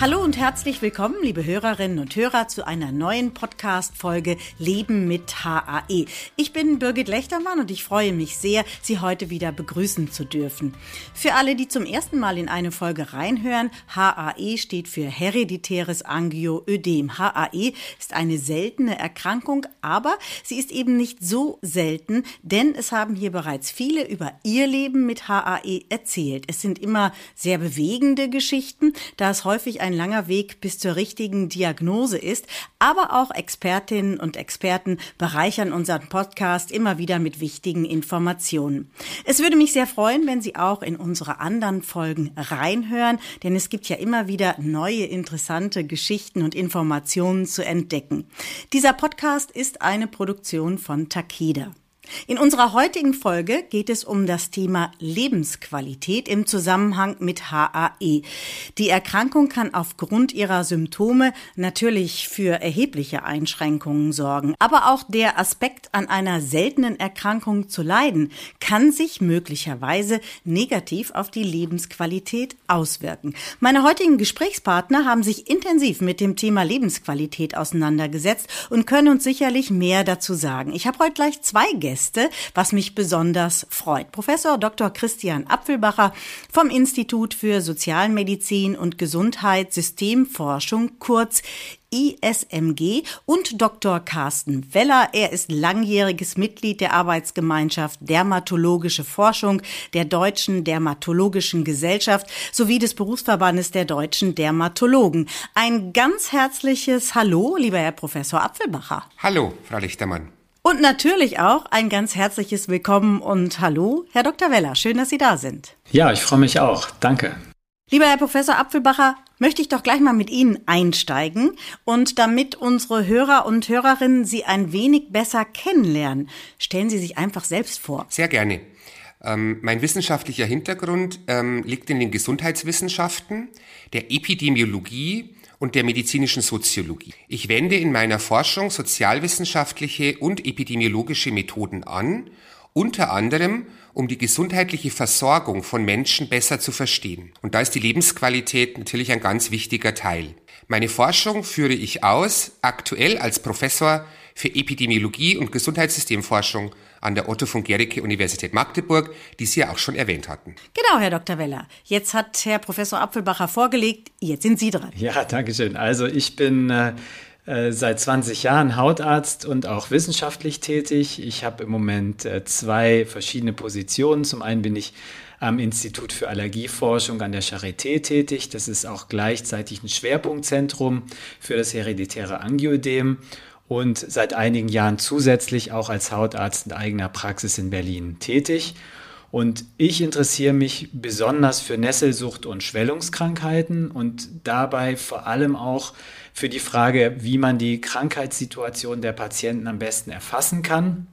Hallo und herzlich willkommen, liebe Hörerinnen und Hörer, zu einer neuen Podcast-Folge Leben mit HAE. Ich bin Birgit Lechtermann und ich freue mich sehr, Sie heute wieder begrüßen zu dürfen. Für alle, die zum ersten Mal in eine Folge reinhören, HAE steht für hereditäres Angioödem. HAE ist eine seltene Erkrankung, aber sie ist eben nicht so selten, denn es haben hier bereits viele über ihr Leben mit HAE erzählt. Es sind immer sehr bewegende Geschichten, da es häufig ein langer Weg bis zur richtigen Diagnose ist, aber auch Expertinnen und Experten bereichern unseren Podcast immer wieder mit wichtigen Informationen. Es würde mich sehr freuen, wenn Sie auch in unsere anderen Folgen reinhören, denn es gibt ja immer wieder neue interessante Geschichten und Informationen zu entdecken. Dieser Podcast ist eine Produktion von Takeda. In unserer heutigen Folge geht es um das Thema Lebensqualität im Zusammenhang mit HAE. Die Erkrankung kann aufgrund ihrer Symptome natürlich für erhebliche Einschränkungen sorgen. Aber auch der Aspekt, an einer seltenen Erkrankung zu leiden, kann sich möglicherweise negativ auf die Lebensqualität auswirken. Meine heutigen Gesprächspartner haben sich intensiv mit dem Thema Lebensqualität auseinandergesetzt und können uns sicherlich mehr dazu sagen. Ich habe heute gleich zwei Gäste Gäste, was mich besonders freut. Professor Dr. Christian Apfelbacher vom Institut für Sozialmedizin und Gesundheitssystemforschung, kurz ISMG und Dr. Carsten Weller. Er ist langjähriges Mitglied der Arbeitsgemeinschaft Dermatologische Forschung der Deutschen Dermatologischen Gesellschaft sowie des Berufsverbandes der deutschen Dermatologen. Ein ganz herzliches Hallo, lieber Herr Professor Apfelbacher. Hallo, Frau Lichtermann. Und natürlich auch ein ganz herzliches Willkommen und Hallo, Herr Dr. Weller. Schön, dass Sie da sind. Ja, ich freue mich auch. Danke. Lieber Herr Professor Apfelbacher, möchte ich doch gleich mal mit Ihnen einsteigen und damit unsere Hörer und Hörerinnen Sie ein wenig besser kennenlernen, stellen Sie sich einfach selbst vor. Sehr gerne. Ähm, mein wissenschaftlicher Hintergrund ähm, liegt in den Gesundheitswissenschaften, der Epidemiologie und der medizinischen Soziologie. Ich wende in meiner Forschung sozialwissenschaftliche und epidemiologische Methoden an, unter anderem um die gesundheitliche Versorgung von Menschen besser zu verstehen. Und da ist die Lebensqualität natürlich ein ganz wichtiger Teil. Meine Forschung führe ich aus, aktuell als Professor für Epidemiologie und Gesundheitssystemforschung an der Otto von Gericke Universität Magdeburg, die Sie ja auch schon erwähnt hatten. Genau, Herr Dr. Weller. Jetzt hat Herr Professor Apfelbacher vorgelegt. Jetzt sind Sie dran. Ja, danke schön. Also ich bin äh, äh seit 20 Jahren Hautarzt und auch wissenschaftlich tätig. Ich habe im Moment äh, zwei verschiedene Positionen. Zum einen bin ich am Institut für Allergieforschung an der Charité tätig. Das ist auch gleichzeitig ein Schwerpunktzentrum für das hereditäre Angioödem und seit einigen Jahren zusätzlich auch als Hautarzt in eigener Praxis in Berlin tätig. Und ich interessiere mich besonders für Nesselsucht und Schwellungskrankheiten und dabei vor allem auch für die Frage, wie man die Krankheitssituation der Patienten am besten erfassen kann.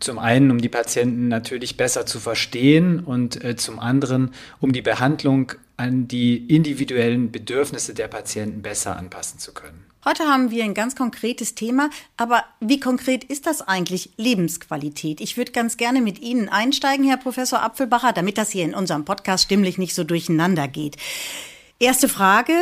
Zum einen, um die Patienten natürlich besser zu verstehen und äh, zum anderen, um die Behandlung an die individuellen Bedürfnisse der Patienten besser anpassen zu können. Heute haben wir ein ganz konkretes Thema, aber wie konkret ist das eigentlich Lebensqualität? Ich würde ganz gerne mit Ihnen einsteigen, Herr Professor Apfelbacher, damit das hier in unserem Podcast stimmlich nicht so durcheinander geht. Erste Frage,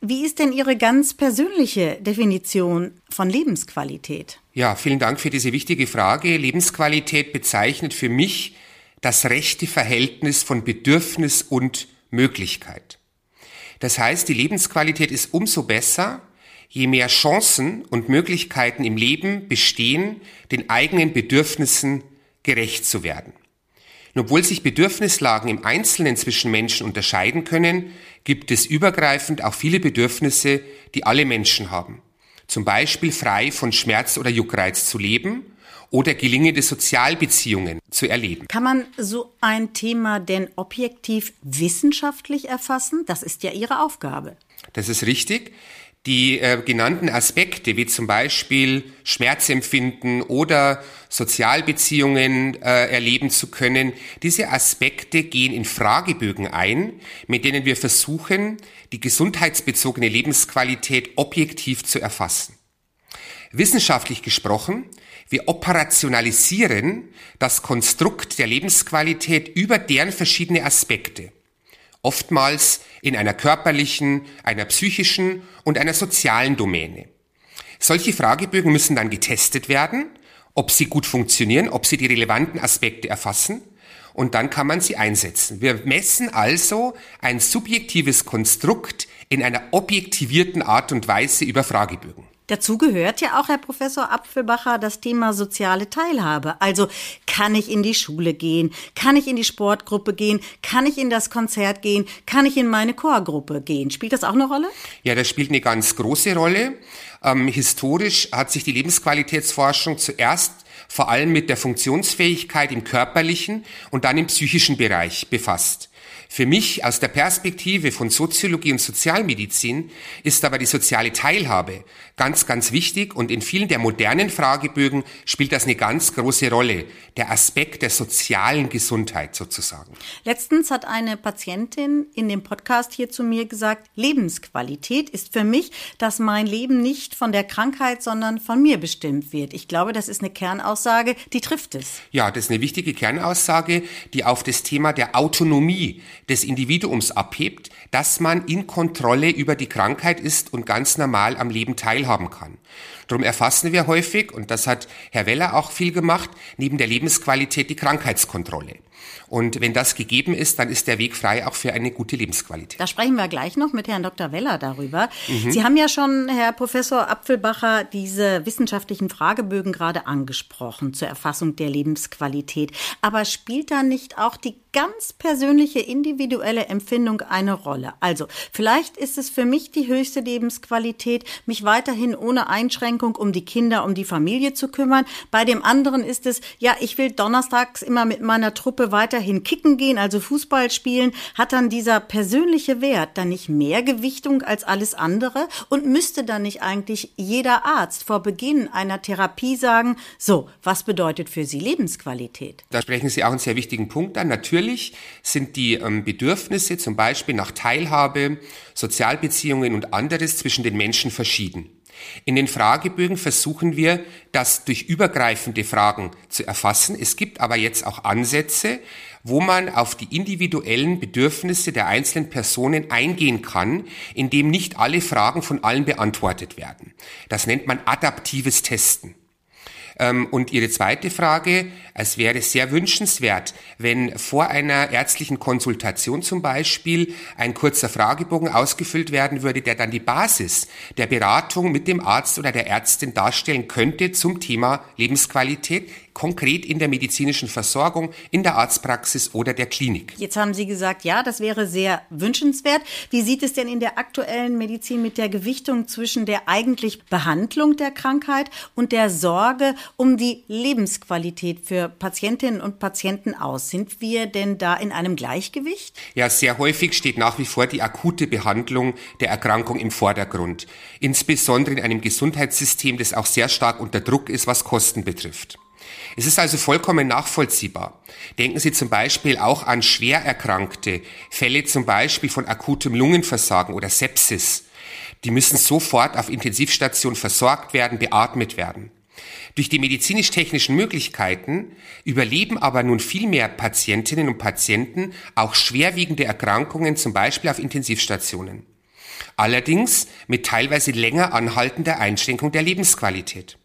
wie ist denn Ihre ganz persönliche Definition von Lebensqualität? Ja, vielen Dank für diese wichtige Frage. Lebensqualität bezeichnet für mich das rechte Verhältnis von Bedürfnis und Möglichkeit. Das heißt, die Lebensqualität ist umso besser, je mehr Chancen und Möglichkeiten im Leben bestehen, den eigenen Bedürfnissen gerecht zu werden. Und obwohl sich Bedürfnislagen im Einzelnen zwischen Menschen unterscheiden können, gibt es übergreifend auch viele Bedürfnisse, die alle Menschen haben. Zum Beispiel frei von Schmerz oder Juckreiz zu leben oder gelingende Sozialbeziehungen zu erleben. Kann man so ein Thema denn objektiv wissenschaftlich erfassen? Das ist ja Ihre Aufgabe. Das ist richtig. Die äh, genannten Aspekte, wie zum Beispiel Schmerzempfinden oder Sozialbeziehungen äh, erleben zu können, diese Aspekte gehen in Fragebögen ein, mit denen wir versuchen, die gesundheitsbezogene Lebensqualität objektiv zu erfassen. Wissenschaftlich gesprochen, wir operationalisieren das Konstrukt der Lebensqualität über deren verschiedene Aspekte oftmals in einer körperlichen, einer psychischen und einer sozialen Domäne. Solche Fragebögen müssen dann getestet werden, ob sie gut funktionieren, ob sie die relevanten Aspekte erfassen und dann kann man sie einsetzen. Wir messen also ein subjektives Konstrukt in einer objektivierten Art und Weise über Fragebögen. Dazu gehört ja auch, Herr Professor Apfelbacher, das Thema soziale Teilhabe. Also kann ich in die Schule gehen? Kann ich in die Sportgruppe gehen? Kann ich in das Konzert gehen? Kann ich in meine Chorgruppe gehen? Spielt das auch eine Rolle? Ja, das spielt eine ganz große Rolle. Ähm, historisch hat sich die Lebensqualitätsforschung zuerst vor allem mit der Funktionsfähigkeit im körperlichen und dann im psychischen Bereich befasst. Für mich aus der Perspektive von Soziologie und Sozialmedizin ist aber die soziale Teilhabe ganz, ganz wichtig und in vielen der modernen Fragebögen spielt das eine ganz große Rolle. Der Aspekt der sozialen Gesundheit sozusagen. Letztens hat eine Patientin in dem Podcast hier zu mir gesagt, Lebensqualität ist für mich, dass mein Leben nicht von der Krankheit, sondern von mir bestimmt wird. Ich glaube, das ist eine Kernaussage, die trifft es. Ja, das ist eine wichtige Kernaussage, die auf das Thema der Autonomie des Individuums abhebt, dass man in Kontrolle über die Krankheit ist und ganz normal am Leben teilhaben kann. Darum erfassen wir häufig, und das hat Herr Weller auch viel gemacht, neben der Lebensqualität die Krankheitskontrolle. Und wenn das gegeben ist, dann ist der Weg frei auch für eine gute Lebensqualität. Da sprechen wir gleich noch mit Herrn Dr. Weller darüber. Mhm. Sie haben ja schon, Herr Professor Apfelbacher, diese wissenschaftlichen Fragebögen gerade angesprochen zur Erfassung der Lebensqualität. Aber spielt da nicht auch die ganz persönliche, individuelle Empfindung eine Rolle? Also, vielleicht ist es für mich die höchste Lebensqualität, mich weiterhin ohne Einschränkung um die Kinder, um die Familie zu kümmern. Bei dem anderen ist es, ja, ich will donnerstags immer mit meiner Truppe weiterhin kicken gehen, also Fußball spielen, hat dann dieser persönliche Wert dann nicht mehr Gewichtung als alles andere und müsste dann nicht eigentlich jeder Arzt vor Beginn einer Therapie sagen, so, was bedeutet für Sie Lebensqualität? Da sprechen Sie auch einen sehr wichtigen Punkt an. Natürlich sind die ähm, Bedürfnisse zum Beispiel nach Teilhabe, Sozialbeziehungen und anderes zwischen den Menschen verschieden. In den Fragebögen versuchen wir, das durch übergreifende Fragen zu erfassen. Es gibt aber jetzt auch Ansätze, wo man auf die individuellen Bedürfnisse der einzelnen Personen eingehen kann, indem nicht alle Fragen von allen beantwortet werden. Das nennt man adaptives Testen. Ähm, und Ihre zweite Frage, es wäre sehr wünschenswert, wenn vor einer ärztlichen Konsultation zum Beispiel ein kurzer Fragebogen ausgefüllt werden würde, der dann die Basis der Beratung mit dem Arzt oder der Ärztin darstellen könnte zum Thema Lebensqualität konkret in der medizinischen Versorgung, in der Arztpraxis oder der Klinik. Jetzt haben Sie gesagt, ja, das wäre sehr wünschenswert. Wie sieht es denn in der aktuellen Medizin mit der Gewichtung zwischen der eigentlich Behandlung der Krankheit und der Sorge um die Lebensqualität für Patientinnen und Patienten aus? Sind wir denn da in einem Gleichgewicht? Ja, sehr häufig steht nach wie vor die akute Behandlung der Erkrankung im Vordergrund. Insbesondere in einem Gesundheitssystem, das auch sehr stark unter Druck ist, was Kosten betrifft. Es ist also vollkommen nachvollziehbar. Denken Sie zum Beispiel auch an schwer erkrankte Fälle zum Beispiel von akutem Lungenversagen oder Sepsis. Die müssen sofort auf Intensivstation versorgt werden, beatmet werden. Durch die medizinisch-technischen Möglichkeiten überleben aber nun viel mehr Patientinnen und Patienten auch schwerwiegende Erkrankungen, zum Beispiel auf Intensivstationen. Allerdings mit teilweise länger anhaltender Einschränkung der Lebensqualität.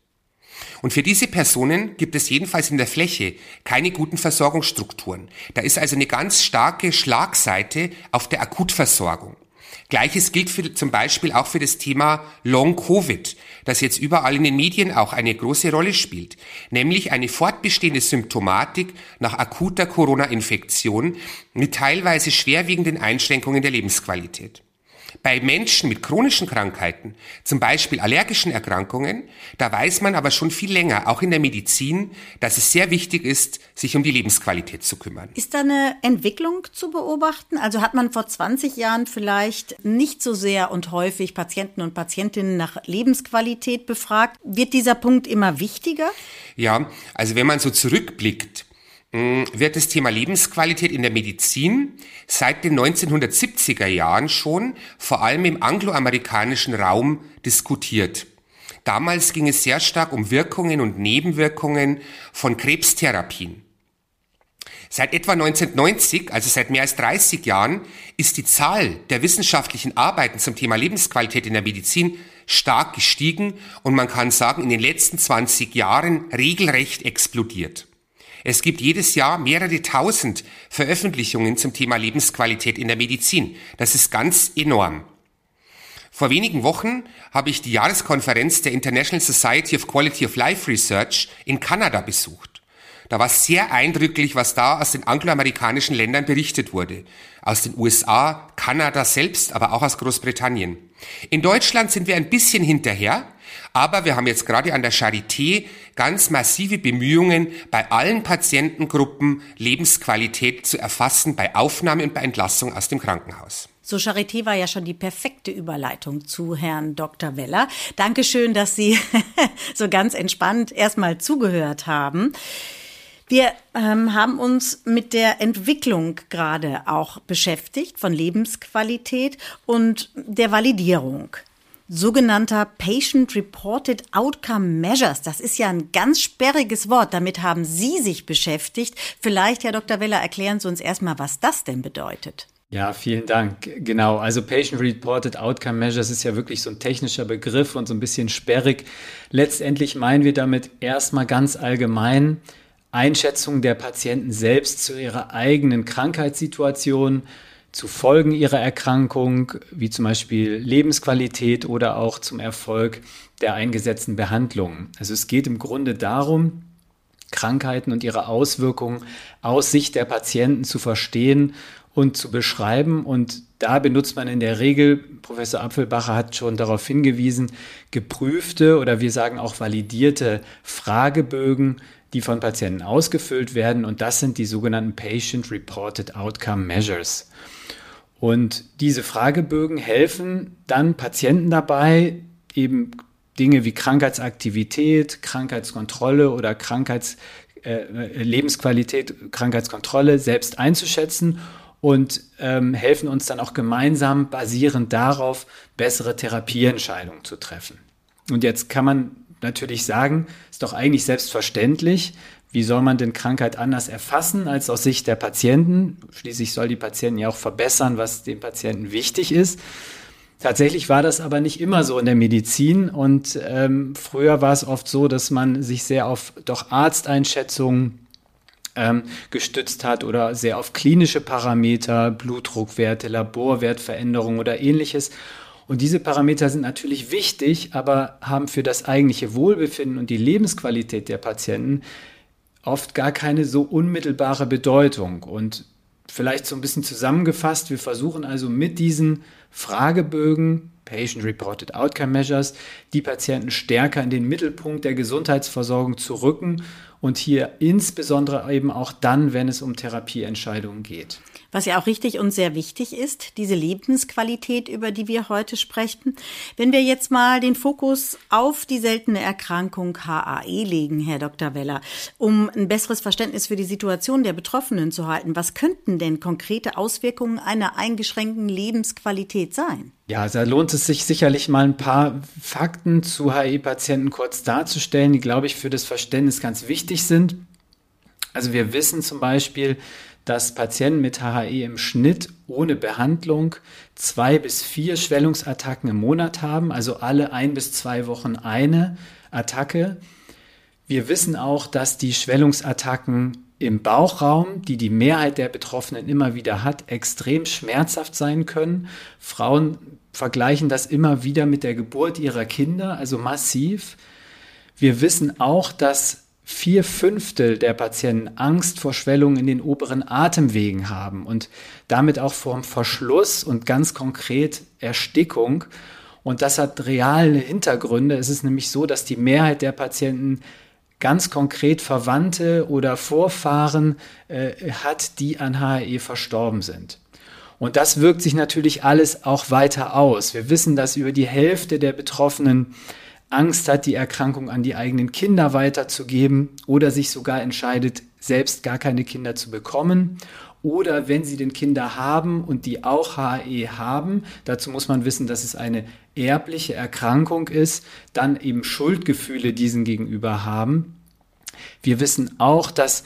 Und für diese Personen gibt es jedenfalls in der Fläche keine guten Versorgungsstrukturen. Da ist also eine ganz starke Schlagseite auf der Akutversorgung. Gleiches gilt für, zum Beispiel auch für das Thema Long Covid, das jetzt überall in den Medien auch eine große Rolle spielt, nämlich eine fortbestehende Symptomatik nach akuter Corona-Infektion mit teilweise schwerwiegenden Einschränkungen der Lebensqualität. Bei Menschen mit chronischen Krankheiten, zum Beispiel allergischen Erkrankungen, da weiß man aber schon viel länger, auch in der Medizin, dass es sehr wichtig ist, sich um die Lebensqualität zu kümmern. Ist da eine Entwicklung zu beobachten? Also hat man vor 20 Jahren vielleicht nicht so sehr und häufig Patienten und Patientinnen nach Lebensqualität befragt? Wird dieser Punkt immer wichtiger? Ja, also wenn man so zurückblickt, wird das Thema Lebensqualität in der Medizin seit den 1970er Jahren schon vor allem im angloamerikanischen Raum diskutiert. Damals ging es sehr stark um Wirkungen und Nebenwirkungen von Krebstherapien. Seit etwa 1990, also seit mehr als 30 Jahren, ist die Zahl der wissenschaftlichen Arbeiten zum Thema Lebensqualität in der Medizin stark gestiegen und man kann sagen, in den letzten 20 Jahren regelrecht explodiert. Es gibt jedes Jahr mehrere tausend Veröffentlichungen zum Thema Lebensqualität in der Medizin. Das ist ganz enorm. Vor wenigen Wochen habe ich die Jahreskonferenz der International Society of Quality of Life Research in Kanada besucht. Da war sehr eindrücklich, was da aus den angloamerikanischen Ländern berichtet wurde. Aus den USA, Kanada selbst, aber auch aus Großbritannien. In Deutschland sind wir ein bisschen hinterher, aber wir haben jetzt gerade an der Charité ganz massive Bemühungen, bei allen Patientengruppen Lebensqualität zu erfassen, bei Aufnahme und bei Entlassung aus dem Krankenhaus. So, Charité war ja schon die perfekte Überleitung zu Herrn Dr. Weller. Dankeschön, dass Sie so ganz entspannt erstmal zugehört haben. Wir ähm, haben uns mit der Entwicklung gerade auch beschäftigt von Lebensqualität und der Validierung sogenannter Patient Reported Outcome Measures. Das ist ja ein ganz sperriges Wort. Damit haben Sie sich beschäftigt. Vielleicht, Herr Dr. Weller, erklären Sie uns erstmal, was das denn bedeutet. Ja, vielen Dank. Genau, also Patient Reported Outcome Measures ist ja wirklich so ein technischer Begriff und so ein bisschen sperrig. Letztendlich meinen wir damit erstmal ganz allgemein Einschätzung der Patienten selbst zu ihrer eigenen Krankheitssituation, zu Folgen ihrer Erkrankung, wie zum Beispiel Lebensqualität oder auch zum Erfolg der eingesetzten Behandlungen. Also es geht im Grunde darum, Krankheiten und ihre Auswirkungen aus Sicht der Patienten zu verstehen und zu beschreiben. Und da benutzt man in der Regel, Professor Apfelbacher hat schon darauf hingewiesen, geprüfte oder wir sagen auch validierte Fragebögen, die von Patienten ausgefüllt werden. Und das sind die sogenannten Patient Reported Outcome Measures. Und diese Fragebögen helfen dann Patienten dabei, eben Dinge wie Krankheitsaktivität, Krankheitskontrolle oder Krankheits, äh, Lebensqualität, Krankheitskontrolle selbst einzuschätzen und ähm, helfen uns dann auch gemeinsam basierend darauf bessere Therapieentscheidungen zu treffen. Und jetzt kann man natürlich sagen, ist doch eigentlich selbstverständlich, wie soll man denn Krankheit anders erfassen als aus Sicht der Patienten? Schließlich soll die Patienten ja auch verbessern, was dem Patienten wichtig ist. Tatsächlich war das aber nicht immer so in der Medizin und ähm, früher war es oft so, dass man sich sehr auf doch Arzteinschätzungen ähm, gestützt hat oder sehr auf klinische Parameter, Blutdruckwerte, Laborwertveränderungen oder ähnliches. Und diese Parameter sind natürlich wichtig, aber haben für das eigentliche Wohlbefinden und die Lebensqualität der Patienten oft gar keine so unmittelbare Bedeutung. Und vielleicht so ein bisschen zusammengefasst, wir versuchen also mit diesen Fragebögen, Patient Reported Outcome Measures, die Patienten stärker in den Mittelpunkt der Gesundheitsversorgung zu rücken und hier insbesondere eben auch dann, wenn es um Therapieentscheidungen geht. Was ja auch richtig und sehr wichtig ist, diese Lebensqualität, über die wir heute sprechen. Wenn wir jetzt mal den Fokus auf die seltene Erkrankung HAE legen, Herr Dr. Weller, um ein besseres Verständnis für die Situation der Betroffenen zu halten, was könnten denn konkrete Auswirkungen einer eingeschränkten Lebensqualität sein? Ja, da lohnt es sich sicherlich mal ein paar Fakten zu HE-Patienten kurz darzustellen, die, glaube ich, für das Verständnis ganz wichtig sind. Also wir wissen zum Beispiel, dass Patienten mit HHE im Schnitt ohne Behandlung zwei bis vier Schwellungsattacken im Monat haben, also alle ein bis zwei Wochen eine Attacke. Wir wissen auch, dass die Schwellungsattacken im Bauchraum, die die Mehrheit der Betroffenen immer wieder hat, extrem schmerzhaft sein können. Frauen vergleichen das immer wieder mit der Geburt ihrer Kinder, also massiv. Wir wissen auch, dass vier Fünftel der Patienten Angst vor Schwellungen in den oberen Atemwegen haben und damit auch vor Verschluss und ganz konkret Erstickung. Und das hat reale Hintergründe. Es ist nämlich so, dass die Mehrheit der Patienten ganz konkret Verwandte oder Vorfahren äh, hat, die an HAE verstorben sind. Und das wirkt sich natürlich alles auch weiter aus. Wir wissen, dass über die Hälfte der Betroffenen Angst hat, die Erkrankung an die eigenen Kinder weiterzugeben oder sich sogar entscheidet, selbst gar keine Kinder zu bekommen. Oder wenn sie den Kinder haben und die auch HE haben, dazu muss man wissen, dass es eine erbliche Erkrankung ist, dann eben Schuldgefühle diesen gegenüber haben. Wir wissen auch, dass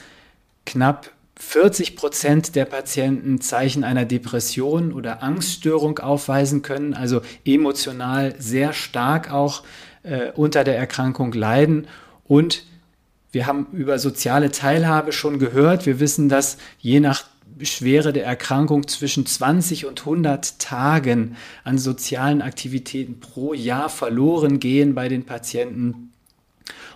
knapp 40 Prozent der Patienten Zeichen einer Depression oder Angststörung aufweisen können, also emotional sehr stark auch äh, unter der Erkrankung leiden. Und wir haben über soziale Teilhabe schon gehört. Wir wissen, dass je nach Schwere der Erkrankung zwischen 20 und 100 Tagen an sozialen Aktivitäten pro Jahr verloren gehen bei den Patienten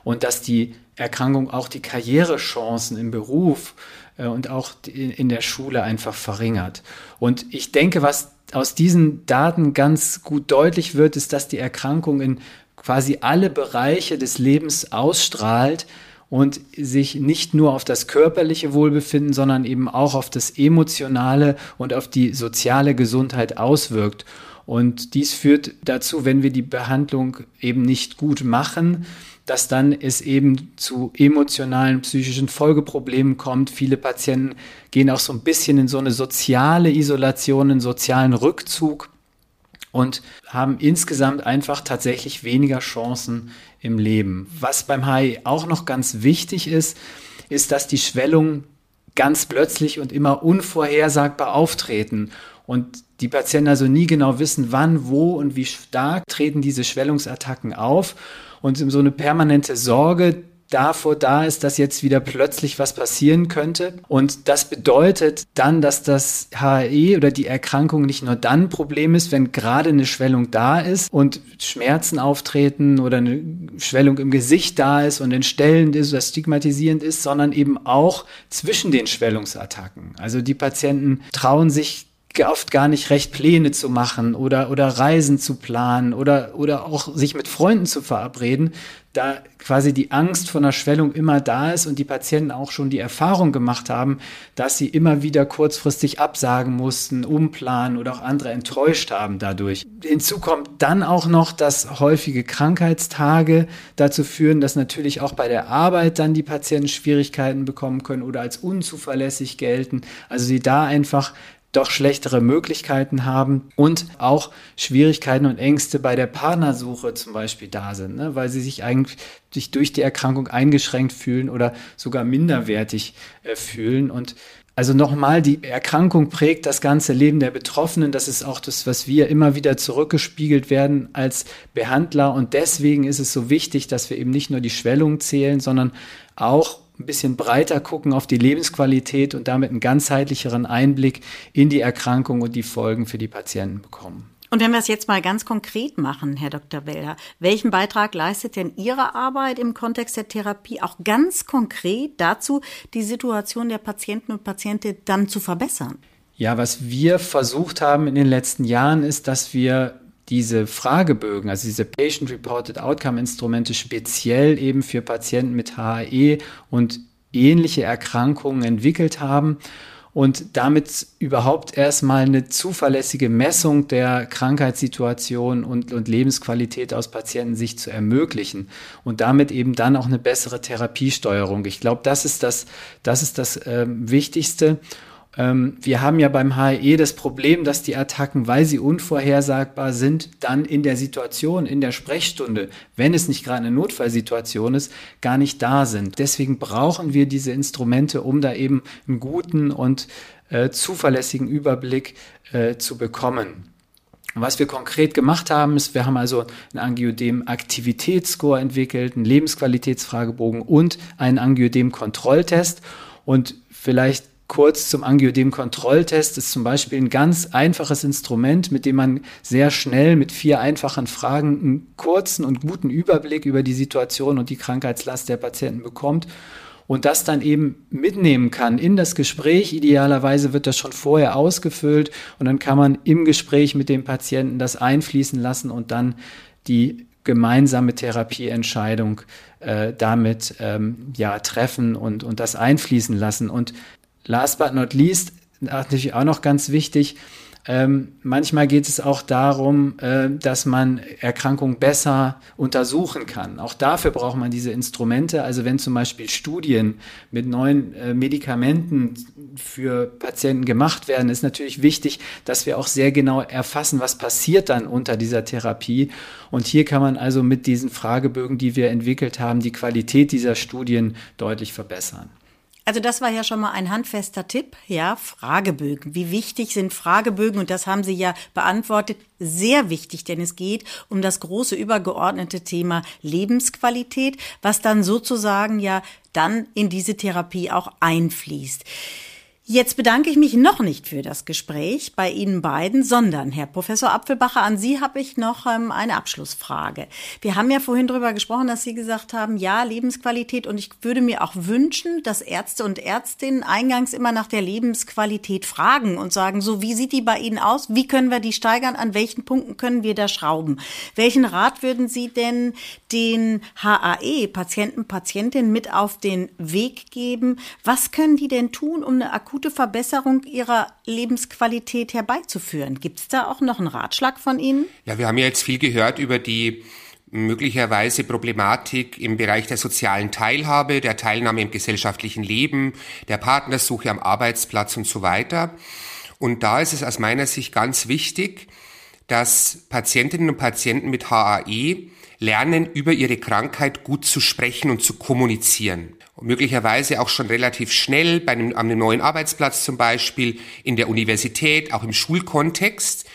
und dass die Erkrankung auch die Karrierechancen im Beruf äh, und auch in der Schule einfach verringert. Und ich denke, was aus diesen Daten ganz gut deutlich wird, ist, dass die Erkrankung in quasi alle Bereiche des Lebens ausstrahlt und sich nicht nur auf das körperliche Wohlbefinden, sondern eben auch auf das emotionale und auf die soziale Gesundheit auswirkt. Und dies führt dazu, wenn wir die Behandlung eben nicht gut machen, dass dann es eben zu emotionalen, psychischen Folgeproblemen kommt. Viele Patienten gehen auch so ein bisschen in so eine soziale Isolation, einen sozialen Rückzug und haben insgesamt einfach tatsächlich weniger Chancen im Leben. Was beim HI auch noch ganz wichtig ist, ist, dass die Schwellungen ganz plötzlich und immer unvorhersagbar auftreten und die Patienten also nie genau wissen, wann, wo und wie stark treten diese Schwellungsattacken auf und so eine permanente Sorge, davor da ist, dass jetzt wieder plötzlich was passieren könnte. Und das bedeutet dann, dass das HAE oder die Erkrankung nicht nur dann ein Problem ist, wenn gerade eine Schwellung da ist und Schmerzen auftreten oder eine Schwellung im Gesicht da ist und entstellend ist oder stigmatisierend ist, sondern eben auch zwischen den Schwellungsattacken. Also die Patienten trauen sich oft gar nicht recht, Pläne zu machen oder, oder Reisen zu planen oder, oder auch sich mit Freunden zu verabreden, da quasi die Angst vor einer Schwellung immer da ist und die Patienten auch schon die Erfahrung gemacht haben, dass sie immer wieder kurzfristig absagen mussten, umplanen oder auch andere enttäuscht haben dadurch. Hinzu kommt dann auch noch, dass häufige Krankheitstage dazu führen, dass natürlich auch bei der Arbeit dann die Patienten Schwierigkeiten bekommen können oder als unzuverlässig gelten. Also sie da einfach doch schlechtere Möglichkeiten haben und auch Schwierigkeiten und Ängste bei der Partnersuche zum Beispiel da sind, ne? weil sie sich eigentlich durch die Erkrankung eingeschränkt fühlen oder sogar minderwertig äh, fühlen. Und also nochmal, die Erkrankung prägt das ganze Leben der Betroffenen. Das ist auch das, was wir immer wieder zurückgespiegelt werden als Behandler. Und deswegen ist es so wichtig, dass wir eben nicht nur die Schwellung zählen, sondern auch ein bisschen breiter gucken auf die Lebensqualität und damit einen ganzheitlicheren Einblick in die Erkrankung und die Folgen für die Patienten bekommen. Und wenn wir es jetzt mal ganz konkret machen, Herr Dr. Welder, welchen Beitrag leistet denn Ihre Arbeit im Kontext der Therapie auch ganz konkret dazu, die Situation der Patienten und Patientinnen dann zu verbessern? Ja, was wir versucht haben in den letzten Jahren ist, dass wir diese Fragebögen, also diese Patient-Reported Outcome-Instrumente speziell eben für Patienten mit HAE und ähnliche Erkrankungen entwickelt haben und damit überhaupt erstmal eine zuverlässige Messung der Krankheitssituation und, und Lebensqualität aus Patienten sich zu ermöglichen und damit eben dann auch eine bessere Therapiesteuerung. Ich glaube, das ist das, das ist das äh, Wichtigste. Ähm, wir haben ja beim HE das Problem, dass die Attacken, weil sie unvorhersagbar sind, dann in der Situation, in der Sprechstunde, wenn es nicht gerade eine Notfallsituation ist, gar nicht da sind. Deswegen brauchen wir diese Instrumente, um da eben einen guten und äh, zuverlässigen Überblick äh, zu bekommen. Was wir konkret gemacht haben, ist, wir haben also einen Angiodem-Aktivitätsscore entwickelt, einen Lebensqualitätsfragebogen und einen Angiodem-Kontrolltest. Und vielleicht kurz zum Angiodem-Kontrolltest. Ist zum Beispiel ein ganz einfaches Instrument, mit dem man sehr schnell mit vier einfachen Fragen einen kurzen und guten Überblick über die Situation und die Krankheitslast der Patienten bekommt und das dann eben mitnehmen kann in das Gespräch. Idealerweise wird das schon vorher ausgefüllt und dann kann man im Gespräch mit dem Patienten das einfließen lassen und dann die gemeinsame Therapieentscheidung äh, damit ähm, ja treffen und, und das einfließen lassen. Und last but not least, natürlich auch noch ganz wichtig, ähm, manchmal geht es auch darum, äh, dass man Erkrankungen besser untersuchen kann. Auch dafür braucht man diese Instrumente. Also wenn zum Beispiel Studien mit neuen äh, Medikamenten für Patienten gemacht werden, ist natürlich wichtig, dass wir auch sehr genau erfassen, was passiert dann unter dieser Therapie. Und hier kann man also mit diesen Fragebögen, die wir entwickelt haben, die Qualität dieser Studien deutlich verbessern. Also das war ja schon mal ein handfester Tipp, ja, Fragebögen. Wie wichtig sind Fragebögen? Und das haben Sie ja beantwortet. Sehr wichtig, denn es geht um das große übergeordnete Thema Lebensqualität, was dann sozusagen ja dann in diese Therapie auch einfließt. Jetzt bedanke ich mich noch nicht für das Gespräch bei Ihnen beiden, sondern Herr Professor Apfelbacher, an Sie habe ich noch ähm, eine Abschlussfrage. Wir haben ja vorhin darüber gesprochen, dass Sie gesagt haben, ja, Lebensqualität und ich würde mir auch wünschen, dass Ärzte und Ärztinnen eingangs immer nach der Lebensqualität fragen und sagen, so, wie sieht die bei Ihnen aus? Wie können wir die steigern? An welchen Punkten können wir da schrauben? Welchen Rat würden Sie denn den HAE, Patienten, Patientinnen mit auf den Weg geben? Was können die denn tun, um eine akute gute Verbesserung ihrer Lebensqualität herbeizuführen. Gibt es da auch noch einen Ratschlag von Ihnen? Ja, wir haben ja jetzt viel gehört über die möglicherweise Problematik im Bereich der sozialen Teilhabe, der Teilnahme im gesellschaftlichen Leben, der Partnersuche am Arbeitsplatz und so weiter. Und da ist es aus meiner Sicht ganz wichtig, dass Patientinnen und Patienten mit HAE lernen, über ihre Krankheit gut zu sprechen und zu kommunizieren möglicherweise auch schon relativ schnell bei einem, einem neuen Arbeitsplatz zum Beispiel, in der Universität, auch im Schulkontext.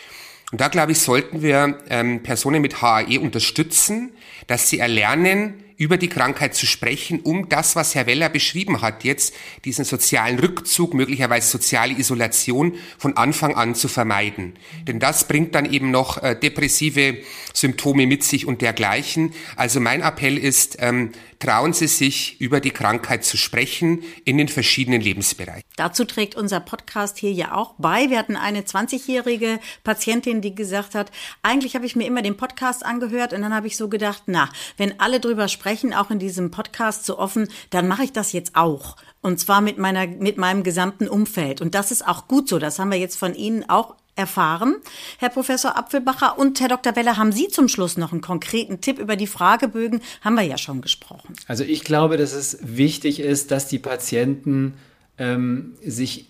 Und da, glaube ich, sollten wir ähm, Personen mit HAE unterstützen, dass sie erlernen, über die Krankheit zu sprechen, um das, was Herr Weller beschrieben hat, jetzt diesen sozialen Rückzug, möglicherweise soziale Isolation von Anfang an zu vermeiden. Denn das bringt dann eben noch äh, depressive Symptome mit sich und dergleichen. Also mein Appell ist, ähm, trauen Sie sich, über die Krankheit zu sprechen in den verschiedenen Lebensbereichen. Dazu trägt unser Podcast hier ja auch bei. Wir hatten eine 20-jährige Patientin, die gesagt hat, eigentlich habe ich mir immer den Podcast angehört und dann habe ich so gedacht, na, wenn alle drüber sprechen, auch in diesem Podcast so offen, dann mache ich das jetzt auch. Und zwar mit meiner, mit meinem gesamten Umfeld. Und das ist auch gut so. Das haben wir jetzt von Ihnen auch erfahren. Herr Professor Apfelbacher und Herr Dr. Weller, haben Sie zum Schluss noch einen konkreten Tipp über die Fragebögen? Haben wir ja schon gesprochen. Also ich glaube, dass es wichtig ist, dass die Patienten ähm, sich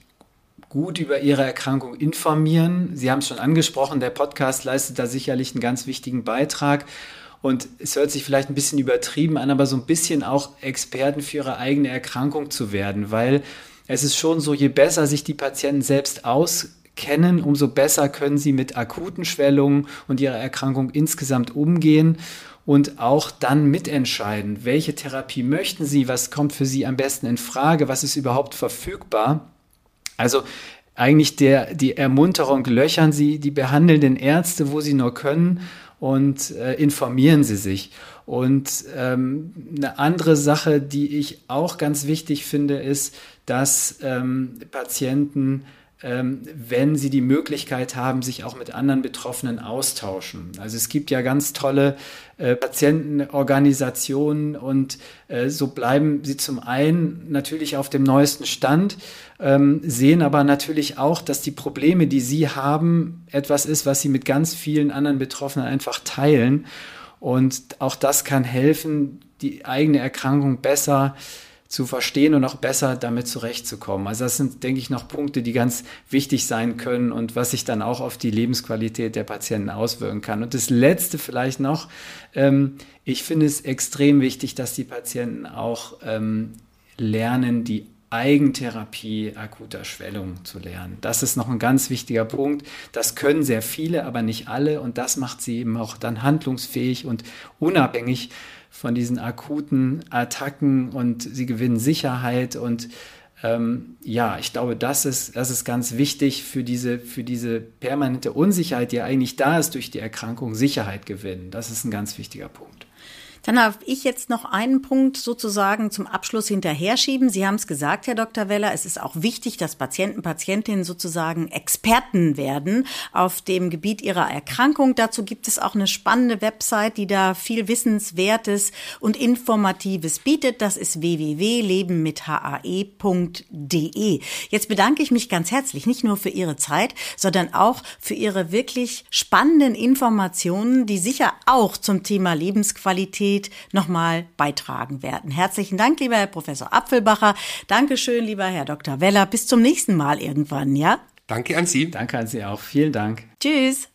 gut über ihre Erkrankung informieren. Sie haben es schon angesprochen, der Podcast leistet da sicherlich einen ganz wichtigen Beitrag. Und es hört sich vielleicht ein bisschen übertrieben an, aber so ein bisschen auch Experten für ihre eigene Erkrankung zu werden, weil es ist schon so, je besser sich die Patienten selbst aus kennen, umso besser können sie mit akuten Schwellungen und ihrer Erkrankung insgesamt umgehen und auch dann mitentscheiden, welche Therapie möchten sie, was kommt für sie am besten in Frage, was ist überhaupt verfügbar. Also eigentlich der, die Ermunterung, löchern Sie die behandelnden Ärzte, wo Sie nur können und äh, informieren Sie sich. Und ähm, eine andere Sache, die ich auch ganz wichtig finde, ist, dass ähm, Patienten wenn sie die Möglichkeit haben, sich auch mit anderen Betroffenen austauschen. Also es gibt ja ganz tolle äh, Patientenorganisationen und äh, so bleiben sie zum einen natürlich auf dem neuesten Stand, ähm, sehen aber natürlich auch, dass die Probleme, die sie haben, etwas ist, was sie mit ganz vielen anderen Betroffenen einfach teilen. Und auch das kann helfen, die eigene Erkrankung besser zu verstehen und auch besser damit zurechtzukommen. Also das sind, denke ich, noch Punkte, die ganz wichtig sein können und was sich dann auch auf die Lebensqualität der Patienten auswirken kann. Und das Letzte vielleicht noch, ähm, ich finde es extrem wichtig, dass die Patienten auch ähm, lernen, die Eigentherapie akuter Schwellung zu lernen. Das ist noch ein ganz wichtiger Punkt. Das können sehr viele, aber nicht alle und das macht sie eben auch dann handlungsfähig und unabhängig von diesen akuten Attacken und sie gewinnen Sicherheit und ähm, ja, ich glaube, das ist, das ist ganz wichtig für diese, für diese permanente Unsicherheit, die eigentlich da ist durch die Erkrankung, Sicherheit gewinnen. Das ist ein ganz wichtiger Punkt. Dann darf ich jetzt noch einen Punkt sozusagen zum Abschluss hinterher schieben. Sie haben es gesagt, Herr Dr. Weller, es ist auch wichtig, dass Patienten, Patientinnen sozusagen Experten werden auf dem Gebiet ihrer Erkrankung. Dazu gibt es auch eine spannende Website, die da viel Wissenswertes und Informatives bietet. Das ist www.lebenmithae.de. Jetzt bedanke ich mich ganz herzlich, nicht nur für Ihre Zeit, sondern auch für Ihre wirklich spannenden Informationen, die sicher auch zum Thema Lebensqualität Qualität nochmal beitragen werden. Herzlichen Dank, lieber Herr Professor Apfelbacher. Dankeschön, lieber Herr Dr. Weller. Bis zum nächsten Mal irgendwann, ja? Danke an Sie. Danke an Sie auch. Vielen Dank. Tschüss.